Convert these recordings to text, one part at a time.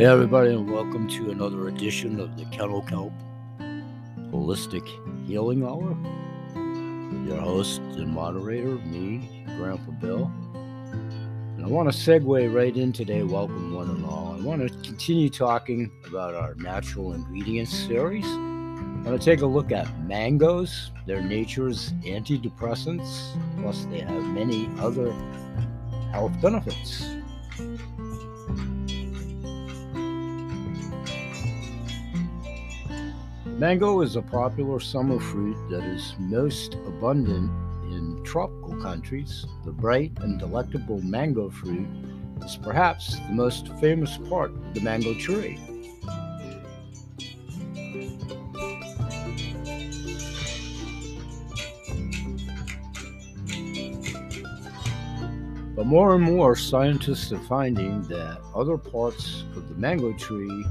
Hey, everybody, and welcome to another edition of the Kennel Kelp Holistic Healing Hour. Your host and moderator, me, Grandpa Bill. And I want to segue right in today. Welcome, one and all. I want to continue talking about our natural ingredients series. I'm going to take a look at mangoes, their nature's antidepressants, plus, they have many other health benefits. Mango is a popular summer fruit that is most abundant in tropical countries. The bright and delectable mango fruit is perhaps the most famous part of the mango tree. But more and more scientists are finding that other parts of the mango tree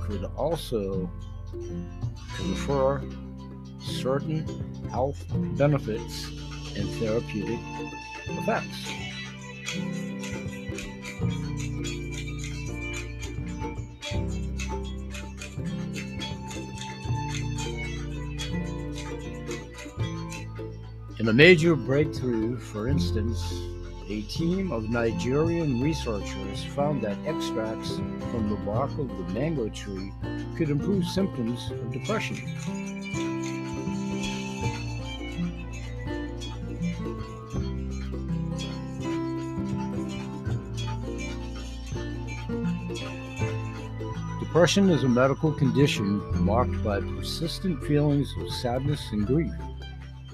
could also confer certain health benefits and therapeutic effects. In a major breakthrough, for instance, a team of Nigerian researchers found that extracts from the bark of the mango tree could improve symptoms of depression. Depression is a medical condition marked by persistent feelings of sadness and grief.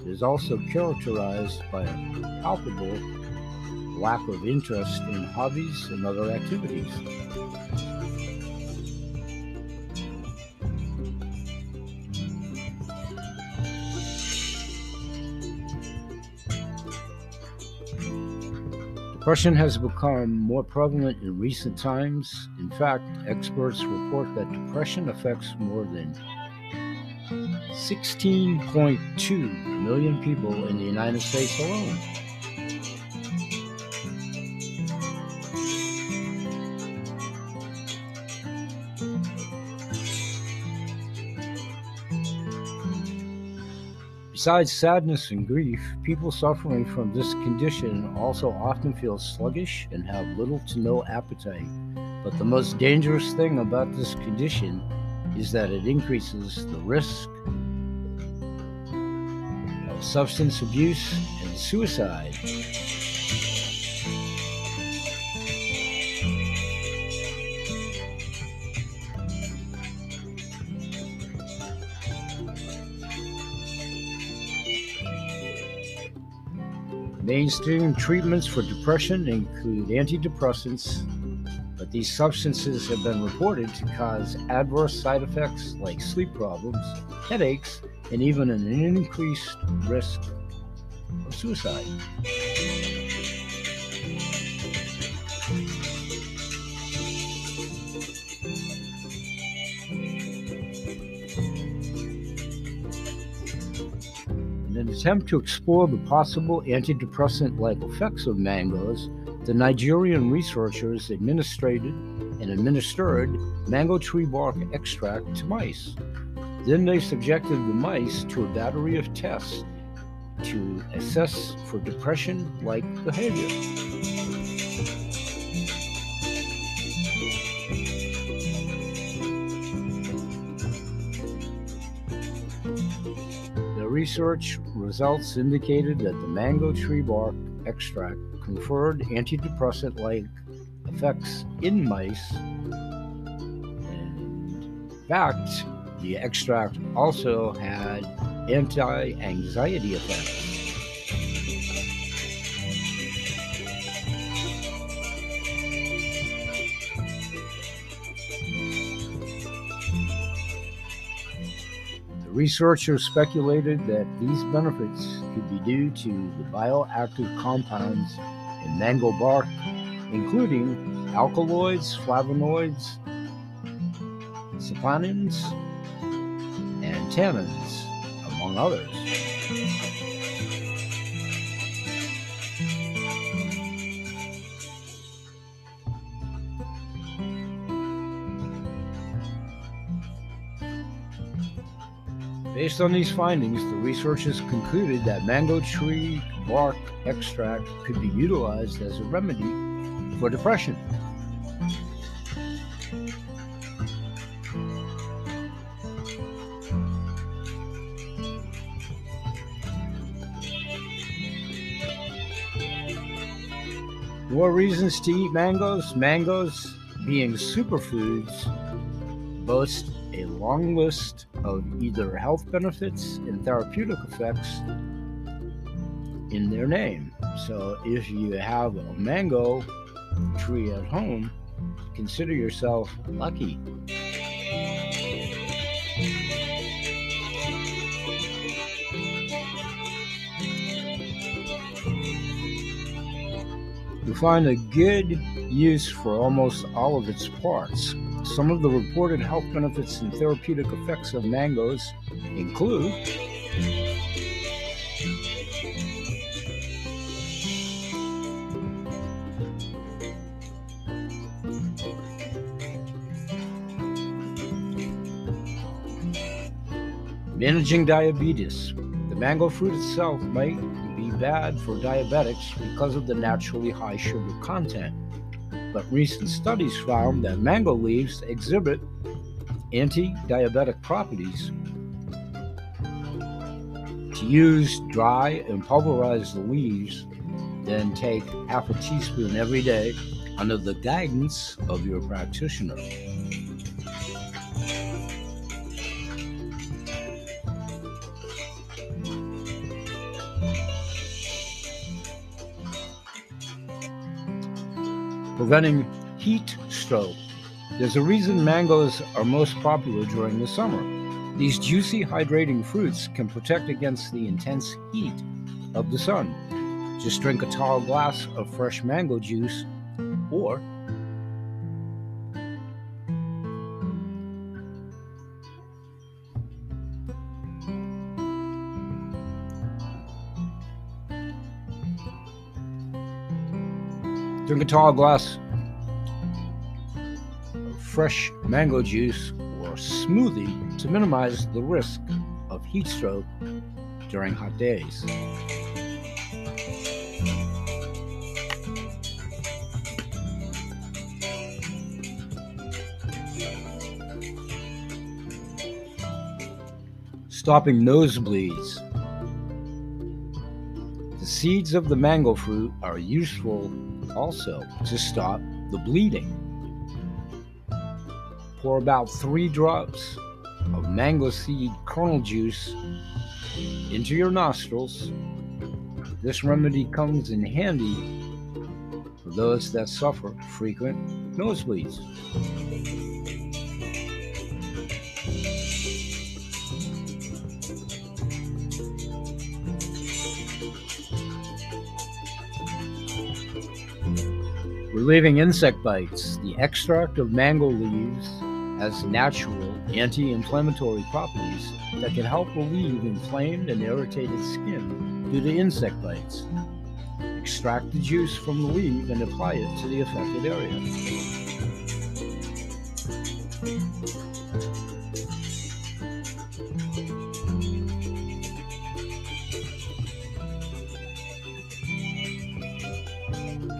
It is also characterized by a palpable lack of interest in hobbies and other activities. Depression has become more prevalent in recent times. In fact, experts report that depression affects more than 16.2 million people in the United States alone. Besides sadness and grief, people suffering from this condition also often feel sluggish and have little to no appetite. But the most dangerous thing about this condition is that it increases the risk of substance abuse and suicide. Mainstream treatments for depression include antidepressants, but these substances have been reported to cause adverse side effects like sleep problems, headaches, and even an increased risk of suicide. An attempt to explore the possible antidepressant like effects of mangoes, the Nigerian researchers administered and administered mango tree bark extract to mice. Then they subjected the mice to a battery of tests to assess for depression like behavior. Research results indicated that the mango tree bark extract conferred antidepressant like effects in mice. In fact, the extract also had anti anxiety effects. Researchers speculated that these benefits could be due to the bioactive compounds in mango bark, including alkaloids, flavonoids, saponins, and tannins, among others. Based on these findings, the researchers concluded that mango tree bark extract could be utilized as a remedy for depression. More reasons to eat mangoes. Mangoes, being superfoods, boast a long list of either health benefits and therapeutic effects in their name. So if you have a mango tree at home, consider yourself lucky. You find a good use for almost all of its parts. Some of the reported health benefits and therapeutic effects of mangoes include managing diabetes. The mango fruit itself might be bad for diabetics because of the naturally high sugar content. But recent studies found that mango leaves exhibit anti diabetic properties. To use dry and pulverize the leaves, then take half a teaspoon every day under the guidance of your practitioner. Preventing heat stroke. There's a reason mangoes are most popular during the summer. These juicy, hydrating fruits can protect against the intense heat of the sun. Just drink a tall glass of fresh mango juice or Tall glass of fresh mango juice or smoothie to minimize the risk of heat stroke during hot days. Stopping nosebleeds. The seeds of the mango fruit are useful also to stop the bleeding. Pour about three drops of mango seed kernel juice into your nostrils. This remedy comes in handy for those that suffer frequent nosebleeds. Relieving insect bites. The extract of mango leaves has natural anti inflammatory properties that can help relieve inflamed and irritated skin due to insect bites. Extract the juice from the leaf and apply it to the affected area.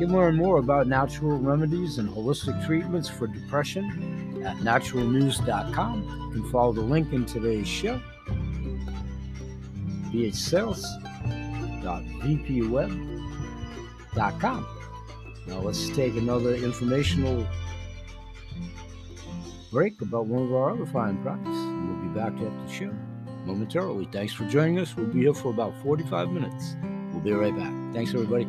More and more about natural remedies and holistic treatments for depression at naturalnews.com. You can follow the link in today's show. bhsales.vpweb.com. Now let's take another informational break about one of our other fine products. We'll be back after the show momentarily. Thanks for joining us. We'll be here for about 45 minutes. We'll be right back. Thanks, everybody.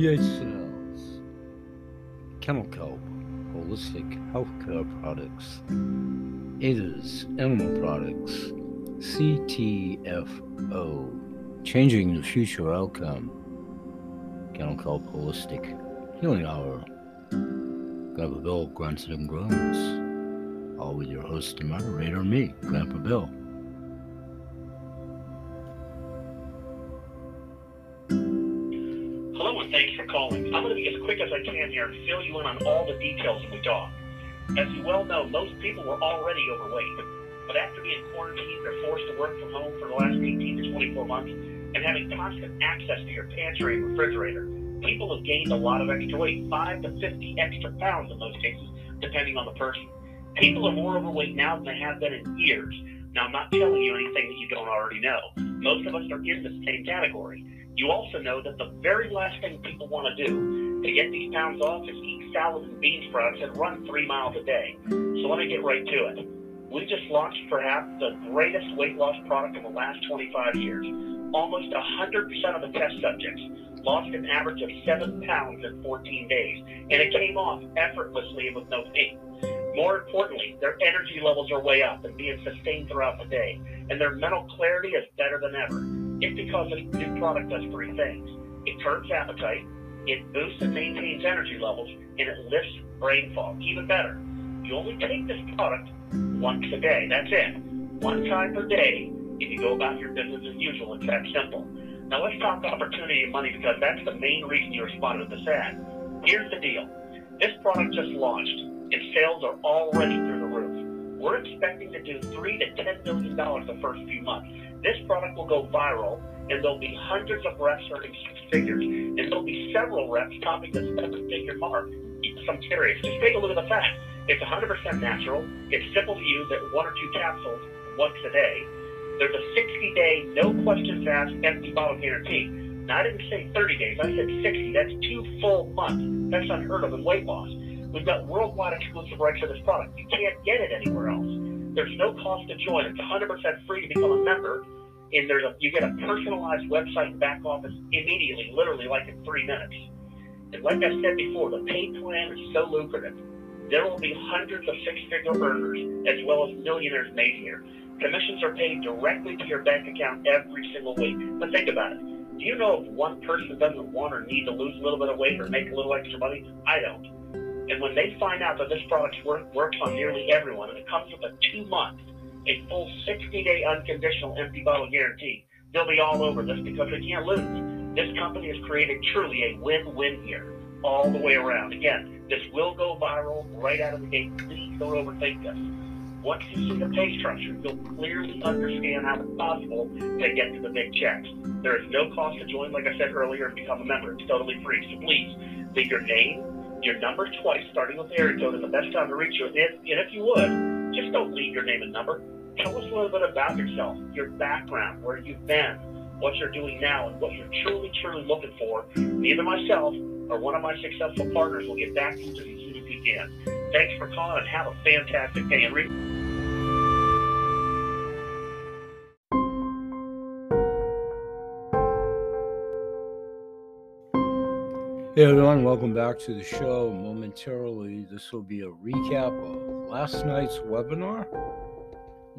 Sales, Kennel uh, Kelp, Holistic Healthcare Products, ADAS Animal Products, CTFO, Changing the Future Outcome, Kelp Holistic Healing Hour, Grandpa Bill Grunts and Groans, all with your host and moderator, me, Grandpa Bill. Calling. I'm going to be as quick as I can here and fill you in on all the details as we talk. As you well know, most people were already overweight, but after being quarantined or forced to work from home for the last 18 to 24 months and having constant access to your pantry and refrigerator, people have gained a lot of extra weight, 5 to 50 extra pounds in most cases, depending on the person. People are more overweight now than they have been in years. Now, I'm not telling you anything that you don't already know. Most of us are in the same category. You also know that the very last thing people want to do to get these pounds off is eat salad and bean sprouts and run three miles a day. So let me get right to it. We just launched perhaps the greatest weight loss product in the last 25 years. Almost 100% of the test subjects lost an average of 7 pounds in 14 days, and it came off effortlessly and with no pain. More importantly, their energy levels are way up and being sustained throughout the day, and their mental clarity is better than ever. It's because this new product does three things. It curbs appetite, it boosts and maintains energy levels, and it lifts brain fog. Even better, you only take this product once a day. That's it. One time per day if you go about your business as usual. It's that simple. Now let's talk opportunity and money because that's the main reason you responded to this ad. Here's the deal. This product just launched and sales are already through. We're expecting to do three to ten million dollars the first few months. This product will go viral and there'll be hundreds of reps earning six figures and there'll be several reps topping the seven figure mark. I'm curious. Just take a look at the facts. It's 100% natural. It's simple to use at one or two capsules once a day. There's a 60 day, no questions asked, empty bottle guarantee. Now, I didn't say 30 days, I said 60. That's two full months. That's unheard of in weight loss. We've got worldwide exclusive rights to this product. You can't get it anywhere else. There's no cost to join. It's 100% free to become a member. And there's a, you get a personalized website and back office immediately, literally like in three minutes. And like I said before, the pay plan is so lucrative there will be hundreds of six-figure earners as well as millionaires made here. Commissions are paid directly to your bank account every single week. But think about it. Do you know if one person doesn't want or need to lose a little bit of weight or make a little extra money? I don't. And when they find out that this product work, works on nearly everyone, and it comes with a two-month, a full 60-day unconditional empty bottle guarantee, they'll be all over this because they can't lose. This company has created truly a win-win here all the way around. Again, this will go viral right out of the gate. Please don't overthink this. Once you see the pay structure, you'll clearly understand how it's possible to get to the big checks. There is no cost to join, like I said earlier, and become a member. It's totally free. So please leave your name, your number twice, starting with code, and the best time to reach you. And if you would, just don't leave your name and number. Tell us a little bit about yourself, your background, where you've been, what you're doing now, and what you're truly, truly looking for. Neither myself or one of my successful partners will get back to you as soon as we can. Thanks for calling and have a fantastic day. And Hey everyone, welcome back to the show. Momentarily, this will be a recap of last night's webinar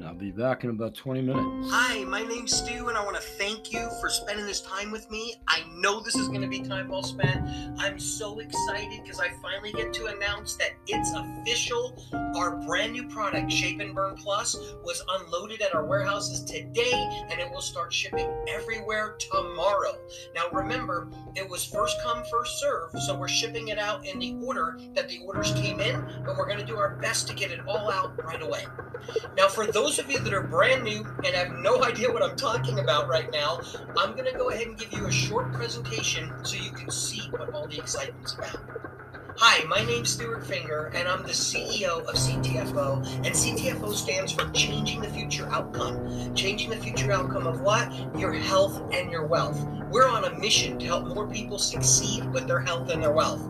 and I'll be back in about 20 minutes. Hi, my name's Stu, and I want to thank you for spending this time with me. I know this is going to be time well spent. I'm so excited because I finally get to announce that it's official. Our brand new product, Shape and Burn Plus, was unloaded at our warehouses today, and it will start shipping everywhere tomorrow. Now, remember, it was first come, first serve, so we're shipping it out in the order that the orders came in, but we're going to do our best to get it all out right away. Now, for those those of you that are brand new and have no idea what I'm talking about right now, I'm going to go ahead and give you a short presentation so you can see what all the excitement's about. Hi, my name's Stuart Finger, and I'm the CEO of CTFO. And CTFO stands for Changing the Future Outcome. Changing the future outcome of what? Your health and your wealth. We're on a mission to help more people succeed with their health and their wealth.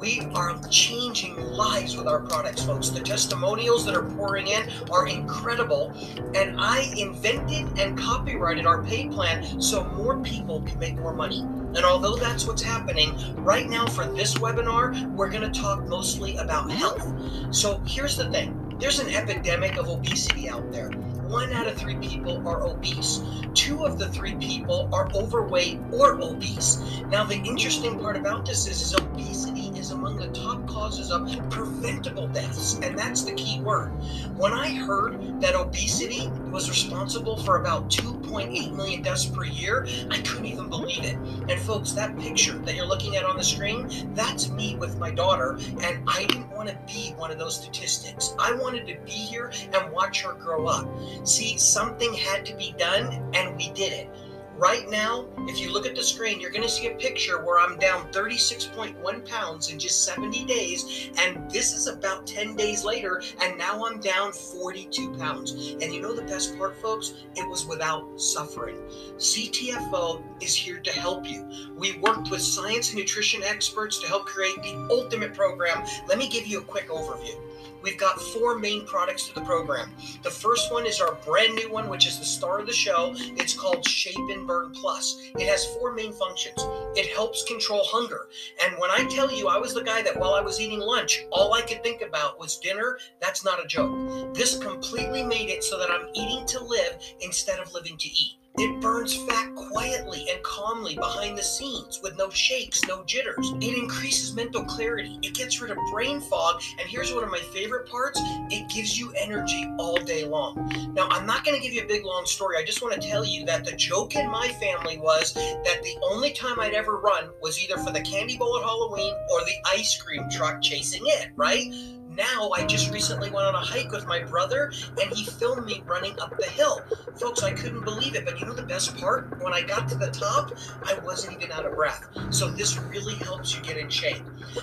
We are changing lives with our products, folks. The testimonials that are pouring in are incredible. And I invented and copyrighted our pay plan so more people can make more money. And although that's what's happening, right now for this webinar, we're going to talk mostly about health. So here's the thing there's an epidemic of obesity out there one out of three people are obese. Two of the three people are overweight or obese. Now, the interesting part about this is, is obesity is among the top causes of preventable deaths, and that's the key word. When I heard that obesity was responsible for about 2.8 million deaths per year, I couldn't even believe it. And folks, that picture that you're looking at on the screen, that's me with my daughter, and I didn't want to be one of those statistics. I wanted to be here and watch her grow up. See, something had to be done, and we did it. Right now, if you look at the screen, you're going to see a picture where I'm down 36.1 pounds in just 70 days. And this is about 10 days later, and now I'm down 42 pounds. And you know the best part, folks? It was without suffering. CTFO is here to help you. We worked with science and nutrition experts to help create the ultimate program. Let me give you a quick overview we've got four main products to the program. The first one is our brand new one, which is the star of the show. It's called Shape and Burn Plus. It has four main functions. It helps control hunger. And when I tell you I was the guy that while I was eating lunch, all I could think about was dinner, that's not a joke. This completely made it so that I'm eating to live instead of living to eat. It burns fat quietly and calmly behind the scenes with no shakes, no jitters. It increases mental clarity. It gets rid of brain fog. And here's one of my favorite parts it gives you energy all day long. Now, I'm not going to give you a big long story. I just want to tell you that the joke in my family was that the only time I'd ever run was either for the candy bowl at Halloween or the ice cream truck chasing it, right? Now I just recently went on a hike with my brother and he filmed me running up the hill. Folks, I couldn't believe it, but you know the best part? When I got to the top, I wasn't even out of breath. So this really helps you get in shape.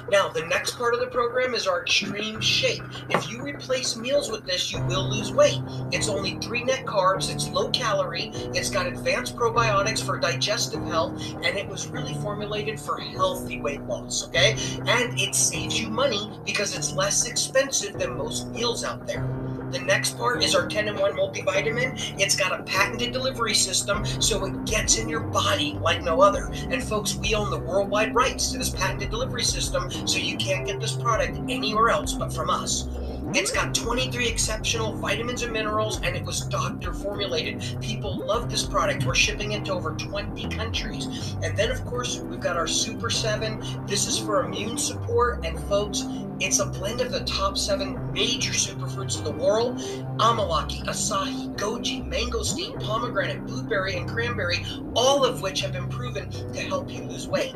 Now, the next part of the program is our extreme shape. If you replace meals with this, you will lose weight. It's only three net carbs, it's low calorie, it's got advanced probiotics for digestive health, and it was really formulated for healthy weight loss, okay? And it saves you money because it's less expensive expensive than most meals out there. The next part is our 10 in 1 multivitamin. It's got a patented delivery system, so it gets in your body like no other. And folks, we own the worldwide rights to this patented delivery system, so you can't get this product anywhere else but from us. It's got 23 exceptional vitamins and minerals, and it was doctor formulated. People love this product. We're shipping it to over 20 countries. And then, of course, we've got our Super 7. This is for immune support. And, folks, it's a blend of the top seven major superfruits of the world amalaki, acai, goji, mangosteen, pomegranate, blueberry, and cranberry, all of which have been proven to help you lose weight.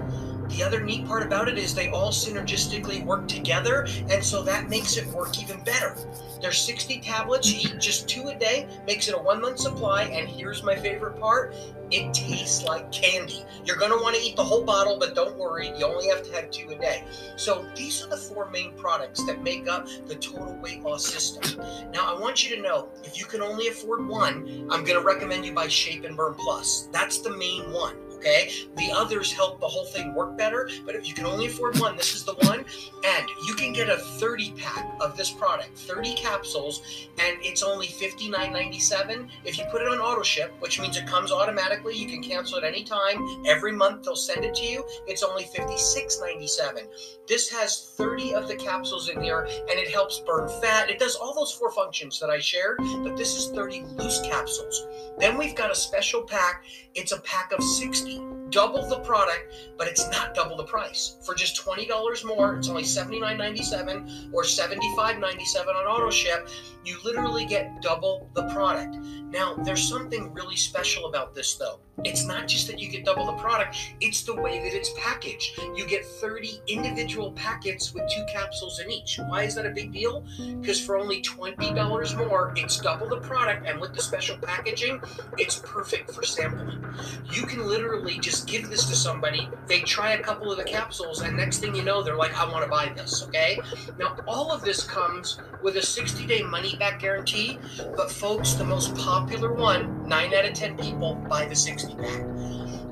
The other neat part about it is they all synergistically work together, and so that makes it work even better. There's 60 tablets, you eat just two a day, makes it a one month supply, and here's my favorite part it tastes like candy. You're want to eat the whole bottle, but don't worry, you only have to have two a day. So these are the four main products that make up the total weight loss system. Now, I want you to know if you can only afford one, I'm to recommend you buy Shape and Burn Plus. That's the main one okay? The others help the whole thing work better, but if you can only afford one, this is the one. And you can get a 30 pack of this product, 30 capsules, and it's only $59.97. If you put it on auto ship, which means it comes automatically, you can cancel at any time. Every month they'll send it to you. It's only $56.97. This has 30 of the capsules in here and it helps burn fat. It does all those four functions that I shared, but this is 30 loose capsules. Then we've got a special pack. It's a pack of 60 double the product, but it's not double the price. For just $20 more, it's only $79.97 or $75.97 on auto ship. You literally get double the product. Now, there's something really special about this though. It's not just that you get double the product, it's the way that it's packaged. You get 30 individual packets with two capsules in each. Why is that a big deal? Because for only $20 more, it's double the product, and with the special packaging, it's perfect for sampling. You can literally just give this to somebody, they try a couple of the capsules, and next thing you know, they're like, I want to buy this, okay? Now, all of this comes with a 60 day money back guarantee, but folks, the most popular one, 9 out of 10 people buy the 60 pack.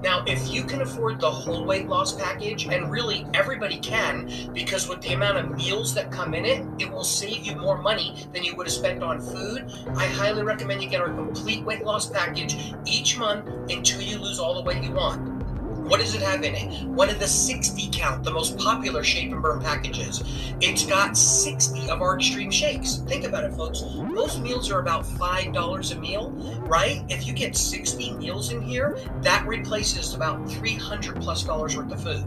Now, if you can afford the whole weight loss package, and really everybody can, because with the amount of meals that come in it, it will save you more money than you would have spent on food. I highly recommend you get our complete weight loss package each month until you lose all the weight you want. What does it have in it? One of the 60 count, the most popular shape and burn packages. It's got 60 of our extreme shakes. Think about it, folks. Most meals are about $5 a meal, right? If you get 60 meals in here, that replaces about 300 plus dollars worth of food.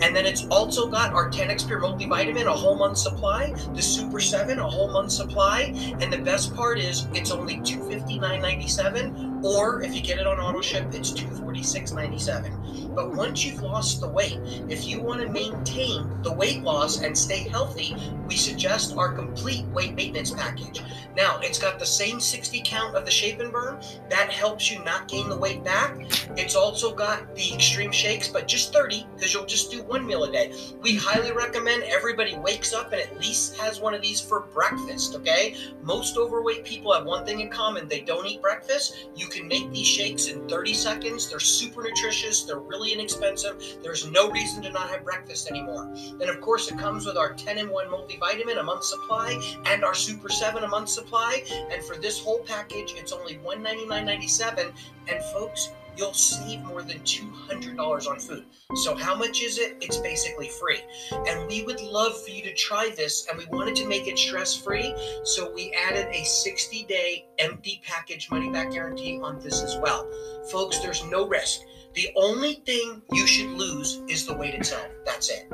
And then it's also got our 10x Pure multivitamin, a whole month supply, the Super 7, a whole month supply. And the best part is it's only $259.97, or if you get it on auto ship, it's $246.97. But once you've lost the weight, if you want to maintain the weight loss and stay healthy, we suggest our complete weight maintenance package. Now, it's got the same 60 count of the shape and burn. That helps you not gain the weight back. It's also got the extreme shakes, but just 30 because you'll just do one meal a day. We highly recommend everybody wakes up and at least has one of these for breakfast, okay? Most overweight people have one thing in common they don't eat breakfast. You can make these shakes in 30 seconds. They're super nutritious, they're really inexpensive. There's no reason to not have breakfast anymore. And of course, it comes with our 10 in 1 multivitamin, a month supply, and our Super 7, a month supply. And for this whole package, it's only $199.97. And, folks, you'll save more than $200 on food. So, how much is it? It's basically free. And we would love for you to try this, and we wanted to make it stress free. So, we added a 60 day empty package money back guarantee on this as well. Folks, there's no risk. The only thing you should lose is the weight itself. That's it.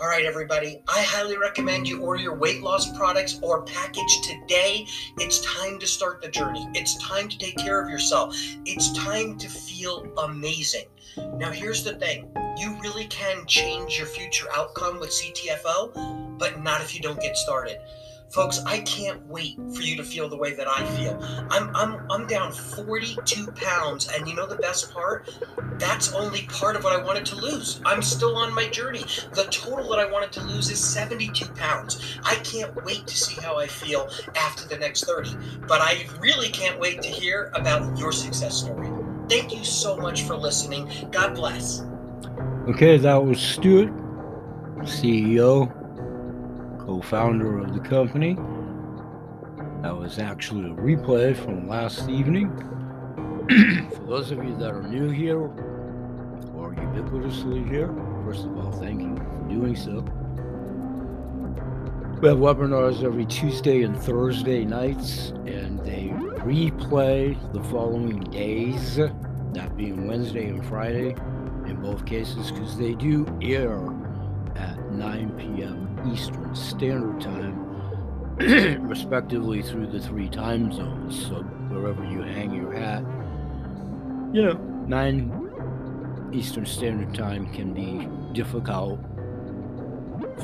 All right, everybody. I highly recommend you order your weight loss products or package today. It's time to start the journey. It's time to take care of yourself. It's time to feel amazing. Now, here's the thing you really can change your future outcome with CTFO, but not if you don't get started. Folks, I can't wait for you to feel the way that I feel. I'm I'm I'm down 42 pounds, and you know the best part? That's only part of what I wanted to lose. I'm still on my journey. The total that I wanted to lose is 72 pounds. I can't wait to see how I feel after the next 30. But I really can't wait to hear about your success story. Thank you so much for listening. God bless. Okay, that was Stuart, CEO co-founder of the company. That was actually a replay from last evening. For those of you that are new here or ubiquitously here, first of all, thank you for doing so. We have webinars every Tuesday and Thursday nights, and they replay the following days, that being Wednesday and Friday in both cases, because they do air at 9 p.m. Eastern Standard Time, respectively, through the three time zones. So wherever you hang your hat, you know, 9 Eastern Standard Time can be difficult.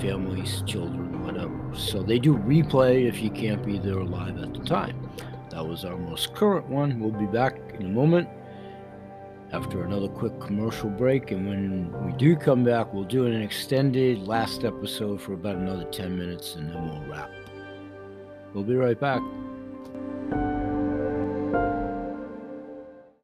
Families, children, whatever. So they do replay if you can't be there live at the time. That was our most current one. We'll be back in a moment after another quick commercial break. And when we do come back, we'll do an extended last episode for about another 10 minutes and then we'll wrap. We'll be right back.